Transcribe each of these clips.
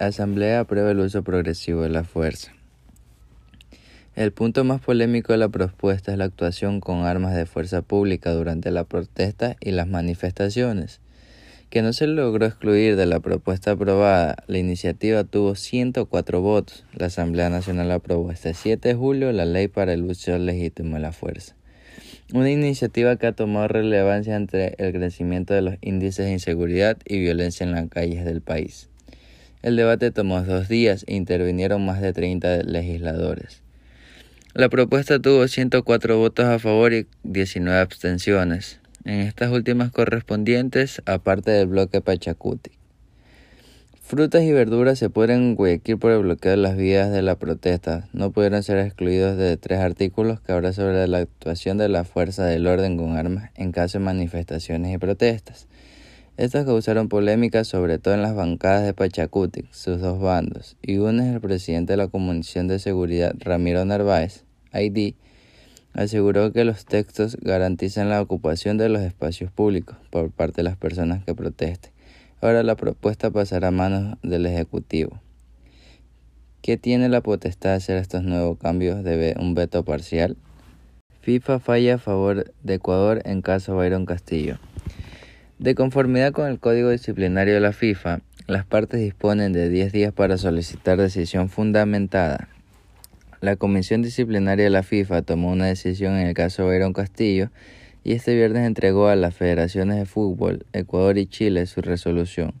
Asamblea aprueba el uso progresivo de la fuerza. El punto más polémico de la propuesta es la actuación con armas de fuerza pública durante la protesta y las manifestaciones. Que no se logró excluir de la propuesta aprobada, la iniciativa tuvo 104 votos. La Asamblea Nacional aprobó este 7 de julio la ley para el uso legítimo de la fuerza. Una iniciativa que ha tomado relevancia ante el crecimiento de los índices de inseguridad y violencia en las calles del país. El debate tomó dos días e intervinieron más de 30 legisladores. La propuesta tuvo 104 votos a favor y 19 abstenciones, en estas últimas correspondientes aparte del bloque Pachacuti. Frutas y verduras se pueden en Guayaquil por el bloqueo de las vías de la protesta. No pudieron ser excluidos de tres artículos que habla sobre la actuación de la fuerza del orden con armas en caso de manifestaciones y protestas. Estas causaron polémica sobre todo en las bancadas de Pachacuti, sus dos bandos, y uno es el presidente de la Comisión de Seguridad, Ramiro Narváez, ID, aseguró que los textos garantizan la ocupación de los espacios públicos por parte de las personas que protesten. Ahora la propuesta pasará a manos del Ejecutivo. ¿Qué tiene la potestad de hacer estos nuevos cambios de un veto parcial? FIFA falla a favor de Ecuador en caso Byron Castillo. De conformidad con el Código Disciplinario de la FIFA, las partes disponen de 10 días para solicitar decisión fundamentada. La Comisión Disciplinaria de la FIFA tomó una decisión en el caso Byron Castillo y este viernes entregó a las federaciones de fútbol, Ecuador y Chile su resolución,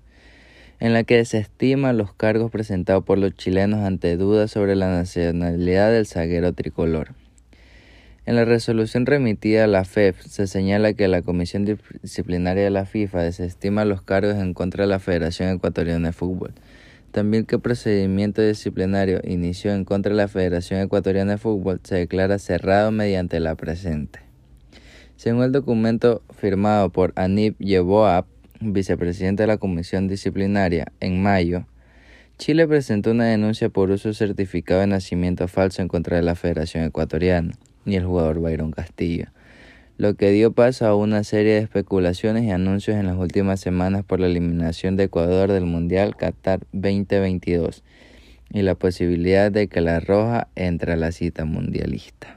en la que desestima los cargos presentados por los chilenos ante dudas sobre la nacionalidad del zaguero tricolor. En la resolución remitida a la FEF se señala que la Comisión Disciplinaria de la FIFA desestima los cargos en contra de la Federación Ecuatoriana de Fútbol. También que el procedimiento disciplinario inició en contra de la Federación Ecuatoriana de Fútbol se declara cerrado mediante la presente. Según el documento firmado por Anib Yeboab, vicepresidente de la Comisión Disciplinaria, en mayo, Chile presentó una denuncia por uso certificado de nacimiento falso en contra de la Federación Ecuatoriana y el jugador Byron Castillo, lo que dio paso a una serie de especulaciones y anuncios en las últimas semanas por la eliminación de Ecuador del Mundial Qatar 2022 y la posibilidad de que la Roja entre a la cita mundialista.